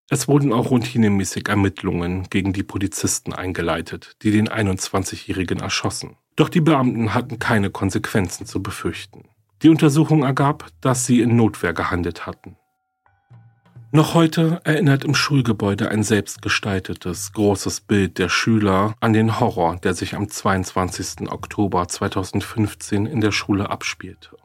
Es wurden auch routinemäßig Ermittlungen gegen die Polizisten eingeleitet, die den 21-Jährigen erschossen. Doch die Beamten hatten keine Konsequenzen zu befürchten. Die Untersuchung ergab, dass sie in Notwehr gehandelt hatten. Noch heute erinnert im Schulgebäude ein selbstgestaltetes, großes Bild der Schüler an den Horror, der sich am 22. Oktober 2015 in der Schule abspielte.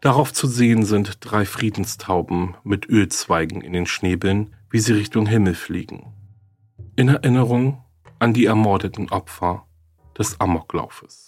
Darauf zu sehen sind drei Friedenstauben mit Ölzweigen in den Schnäbeln, wie sie Richtung Himmel fliegen. In Erinnerung an die ermordeten Opfer des Amoklaufes.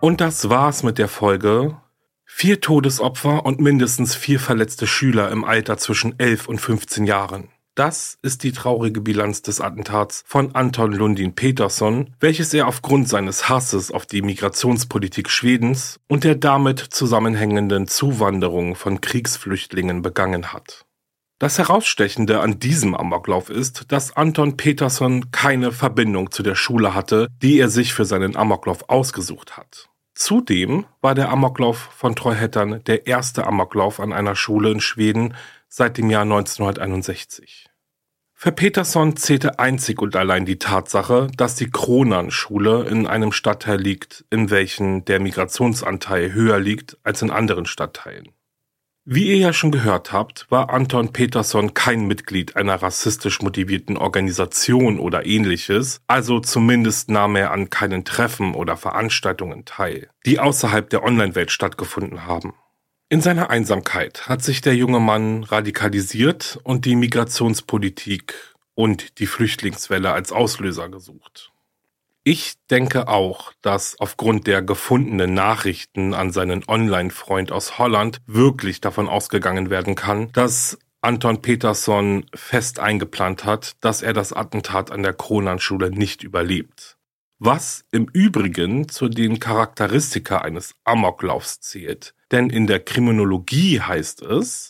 Und das war's mit der Folge. Vier Todesopfer und mindestens vier verletzte Schüler im Alter zwischen 11 und 15 Jahren. Das ist die traurige Bilanz des Attentats von Anton Lundin Peterson, welches er aufgrund seines Hasses auf die Migrationspolitik Schwedens und der damit zusammenhängenden Zuwanderung von Kriegsflüchtlingen begangen hat. Das Herausstechende an diesem Amoklauf ist, dass Anton Peterson keine Verbindung zu der Schule hatte, die er sich für seinen Amoklauf ausgesucht hat. Zudem war der Amoklauf von Treuhättern der erste Amoklauf an einer Schule in Schweden seit dem Jahr 1961. Für Peterson zählte einzig und allein die Tatsache, dass die Kronan-Schule in einem Stadtteil liegt, in welchem der Migrationsanteil höher liegt als in anderen Stadtteilen. Wie ihr ja schon gehört habt, war Anton Peterson kein Mitglied einer rassistisch motivierten Organisation oder ähnliches, also zumindest nahm er an keinen Treffen oder Veranstaltungen teil, die außerhalb der Online-Welt stattgefunden haben. In seiner Einsamkeit hat sich der junge Mann radikalisiert und die Migrationspolitik und die Flüchtlingswelle als Auslöser gesucht. Ich denke auch, dass aufgrund der gefundenen Nachrichten an seinen Online-Freund aus Holland wirklich davon ausgegangen werden kann, dass Anton Peterson fest eingeplant hat, dass er das Attentat an der Kronan-Schule nicht überlebt. Was im Übrigen zu den Charakteristika eines Amoklaufs zählt. Denn in der Kriminologie heißt es,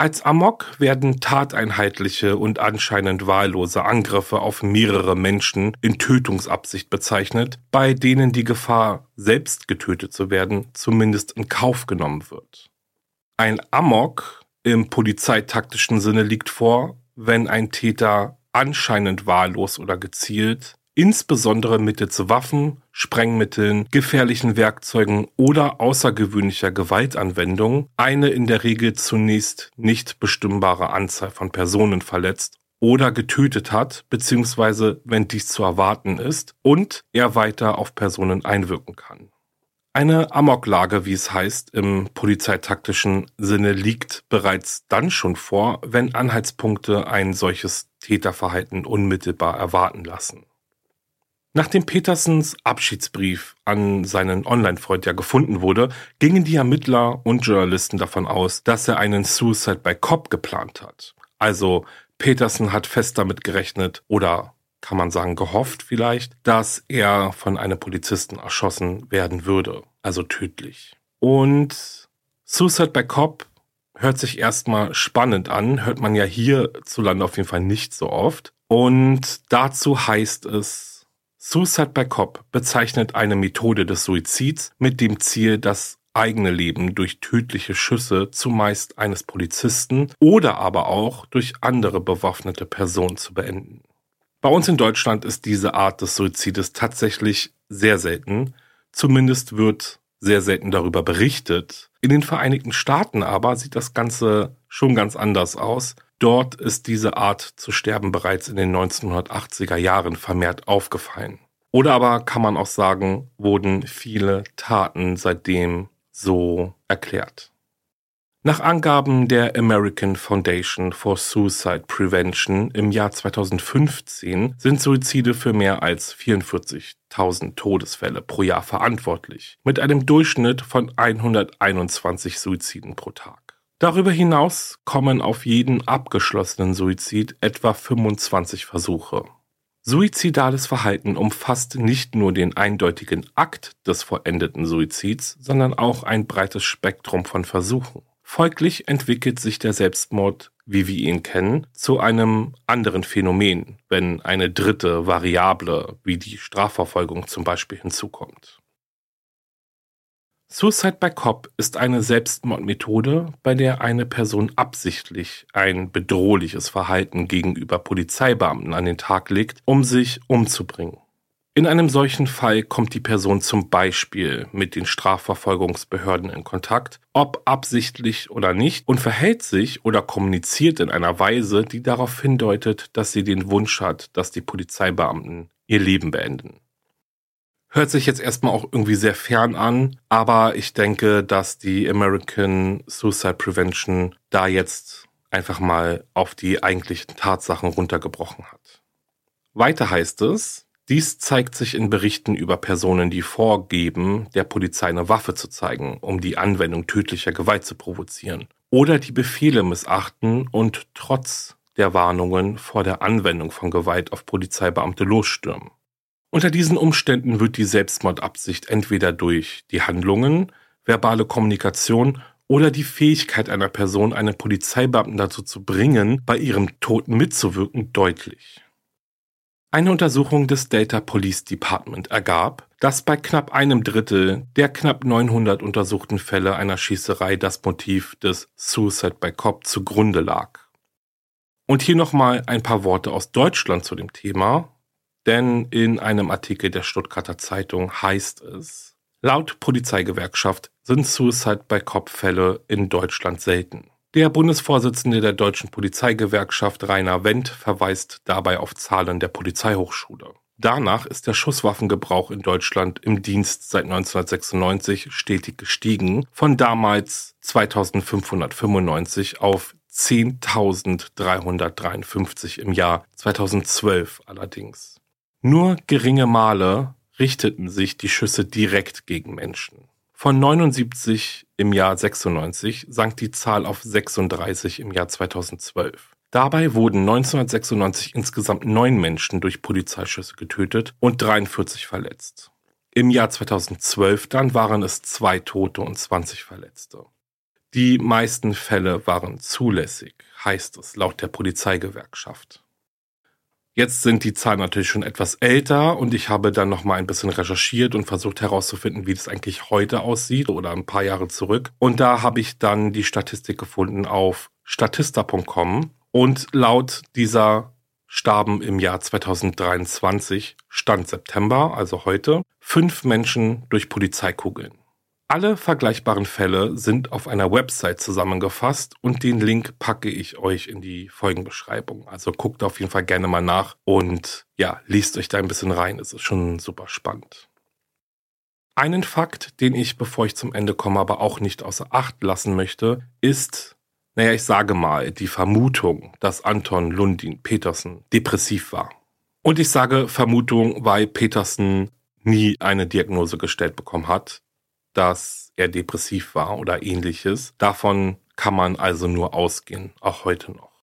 als Amok werden tateinheitliche und anscheinend wahllose Angriffe auf mehrere Menschen in Tötungsabsicht bezeichnet, bei denen die Gefahr, selbst getötet zu werden, zumindest in Kauf genommen wird. Ein Amok im polizeitaktischen Sinne liegt vor, wenn ein Täter anscheinend wahllos oder gezielt insbesondere mittels Waffen, Sprengmitteln, gefährlichen Werkzeugen oder außergewöhnlicher Gewaltanwendung eine in der Regel zunächst nicht bestimmbare Anzahl von Personen verletzt oder getötet hat, beziehungsweise wenn dies zu erwarten ist und er weiter auf Personen einwirken kann. Eine Amoklage, wie es heißt, im polizeitaktischen Sinne liegt bereits dann schon vor, wenn Anhaltspunkte ein solches Täterverhalten unmittelbar erwarten lassen. Nachdem Petersens Abschiedsbrief an seinen Online-Freund ja gefunden wurde, gingen die Ermittler und Journalisten davon aus, dass er einen Suicide by Cop geplant hat. Also Petersen hat fest damit gerechnet oder kann man sagen gehofft vielleicht, dass er von einem Polizisten erschossen werden würde, also tödlich. Und Suicide by Cop hört sich erstmal spannend an, hört man ja hierzulande auf jeden Fall nicht so oft. Und dazu heißt es, Suicide by Cop bezeichnet eine Methode des Suizids mit dem Ziel, das eigene Leben durch tödliche Schüsse zumeist eines Polizisten oder aber auch durch andere bewaffnete Personen zu beenden. Bei uns in Deutschland ist diese Art des Suizides tatsächlich sehr selten. Zumindest wird sehr selten darüber berichtet. In den Vereinigten Staaten aber sieht das Ganze schon ganz anders aus. Dort ist diese Art zu sterben bereits in den 1980er Jahren vermehrt aufgefallen. Oder aber kann man auch sagen, wurden viele Taten seitdem so erklärt. Nach Angaben der American Foundation for Suicide Prevention im Jahr 2015 sind Suizide für mehr als 44.000 Todesfälle pro Jahr verantwortlich, mit einem Durchschnitt von 121 Suiziden pro Tag. Darüber hinaus kommen auf jeden abgeschlossenen Suizid etwa 25 Versuche. Suizidales Verhalten umfasst nicht nur den eindeutigen Akt des vollendeten Suizids, sondern auch ein breites Spektrum von Versuchen. Folglich entwickelt sich der Selbstmord, wie wir ihn kennen, zu einem anderen Phänomen, wenn eine dritte Variable wie die Strafverfolgung zum Beispiel hinzukommt. Suicide by Cop ist eine Selbstmordmethode, bei der eine Person absichtlich ein bedrohliches Verhalten gegenüber Polizeibeamten an den Tag legt, um sich umzubringen. In einem solchen Fall kommt die Person zum Beispiel mit den Strafverfolgungsbehörden in Kontakt, ob absichtlich oder nicht, und verhält sich oder kommuniziert in einer Weise, die darauf hindeutet, dass sie den Wunsch hat, dass die Polizeibeamten ihr Leben beenden. Hört sich jetzt erstmal auch irgendwie sehr fern an, aber ich denke, dass die American Suicide Prevention da jetzt einfach mal auf die eigentlichen Tatsachen runtergebrochen hat. Weiter heißt es, dies zeigt sich in Berichten über Personen, die vorgeben, der Polizei eine Waffe zu zeigen, um die Anwendung tödlicher Gewalt zu provozieren, oder die Befehle missachten und trotz der Warnungen vor der Anwendung von Gewalt auf Polizeibeamte losstürmen. Unter diesen Umständen wird die Selbstmordabsicht entweder durch die Handlungen, verbale Kommunikation oder die Fähigkeit einer Person, einen Polizeibeamten dazu zu bringen, bei ihrem Tod mitzuwirken, deutlich. Eine Untersuchung des Data Police Department ergab, dass bei knapp einem Drittel der knapp 900 untersuchten Fälle einer Schießerei das Motiv des Suicide by Cop zugrunde lag. Und hier nochmal ein paar Worte aus Deutschland zu dem Thema, denn in einem Artikel der Stuttgarter Zeitung heißt es, laut Polizeigewerkschaft sind Suicide by Cop-Fälle in Deutschland selten. Der Bundesvorsitzende der deutschen Polizeigewerkschaft Rainer Wendt verweist dabei auf Zahlen der Polizeihochschule. Danach ist der Schusswaffengebrauch in Deutschland im Dienst seit 1996 stetig gestiegen, von damals 2595 auf 10.353 im Jahr 2012 allerdings. Nur geringe Male richteten sich die Schüsse direkt gegen Menschen. Von 79 im Jahr 96 sank die Zahl auf 36 im Jahr 2012. Dabei wurden 1996 insgesamt neun Menschen durch Polizeischüsse getötet und 43 verletzt. Im Jahr 2012 dann waren es zwei Tote und 20 Verletzte. Die meisten Fälle waren zulässig, heißt es laut der Polizeigewerkschaft. Jetzt sind die Zahlen natürlich schon etwas älter und ich habe dann noch mal ein bisschen recherchiert und versucht herauszufinden, wie das eigentlich heute aussieht oder ein paar Jahre zurück. Und da habe ich dann die Statistik gefunden auf statista.com und laut dieser starben im Jahr 2023, Stand September, also heute, fünf Menschen durch Polizeikugeln. Alle vergleichbaren Fälle sind auf einer Website zusammengefasst und den Link packe ich euch in die Folgenbeschreibung. Also guckt auf jeden Fall gerne mal nach und ja, liest euch da ein bisschen rein. Es ist schon super spannend. Einen Fakt, den ich, bevor ich zum Ende komme, aber auch nicht außer Acht lassen möchte, ist, naja, ich sage mal, die Vermutung, dass Anton Lundin Petersen depressiv war. Und ich sage Vermutung, weil Petersen nie eine Diagnose gestellt bekommen hat, dass er depressiv war oder ähnliches. Davon kann man also nur ausgehen, auch heute noch.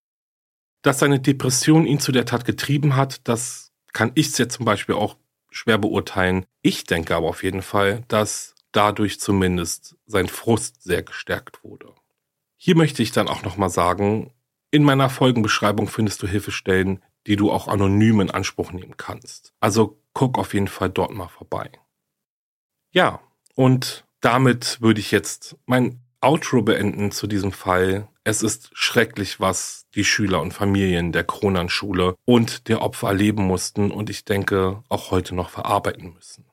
Dass seine Depression ihn zu der Tat getrieben hat, das kann ich jetzt zum Beispiel auch schwer beurteilen. Ich denke aber auf jeden Fall, dass dadurch zumindest sein Frust sehr gestärkt wurde. Hier möchte ich dann auch nochmal sagen, in meiner Folgenbeschreibung findest du Hilfestellen, die du auch anonym in Anspruch nehmen kannst. Also guck auf jeden Fall dort mal vorbei. Ja, und damit würde ich jetzt mein Outro beenden zu diesem Fall. Es ist schrecklich, was die Schüler und Familien der Kronanschule und der Opfer erleben mussten und ich denke auch heute noch verarbeiten müssen.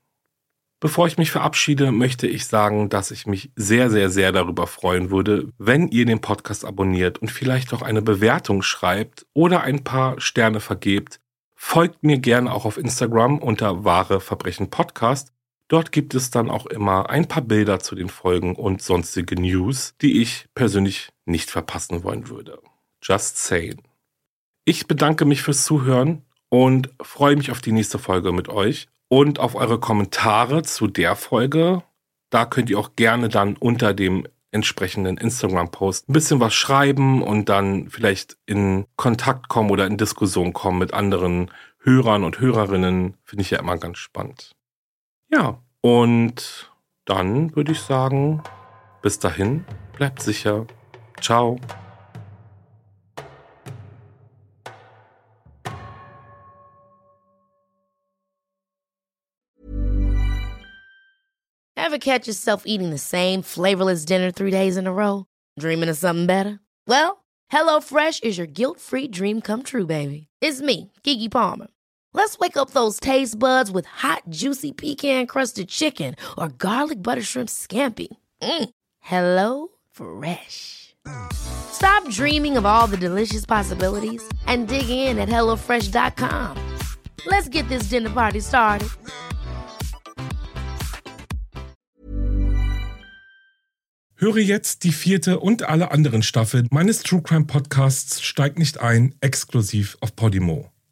Bevor ich mich verabschiede, möchte ich sagen, dass ich mich sehr, sehr, sehr darüber freuen würde, wenn ihr den Podcast abonniert und vielleicht auch eine Bewertung schreibt oder ein paar Sterne vergebt. Folgt mir gerne auch auf Instagram unter Wahre Verbrechen Podcast. Dort gibt es dann auch immer ein paar Bilder zu den Folgen und sonstige News, die ich persönlich nicht verpassen wollen würde. Just saying. Ich bedanke mich fürs Zuhören und freue mich auf die nächste Folge mit euch und auf eure Kommentare zu der Folge. Da könnt ihr auch gerne dann unter dem entsprechenden Instagram-Post ein bisschen was schreiben und dann vielleicht in Kontakt kommen oder in Diskussion kommen mit anderen Hörern und Hörerinnen. Finde ich ja immer ganz spannend. Ja, und dann würde ich sagen, bis dahin, bleibt sicher. Ciao. Ever catch yourself eating the same flavorless dinner three days in a row? Dreaming of something better? Well, HelloFresh is your guilt-free dream come true, baby. It's me, Kiki Palmer. Let's wake up those taste buds with hot, juicy pecan-crusted chicken or garlic butter shrimp scampi. Mm. Hello Fresh. Stop dreaming of all the delicious possibilities and dig in at HelloFresh.com. Let's get this dinner party started. Höre jetzt die vierte und alle anderen Staffeln meines True Crime Podcasts Steig nicht ein, exklusiv auf Podimo.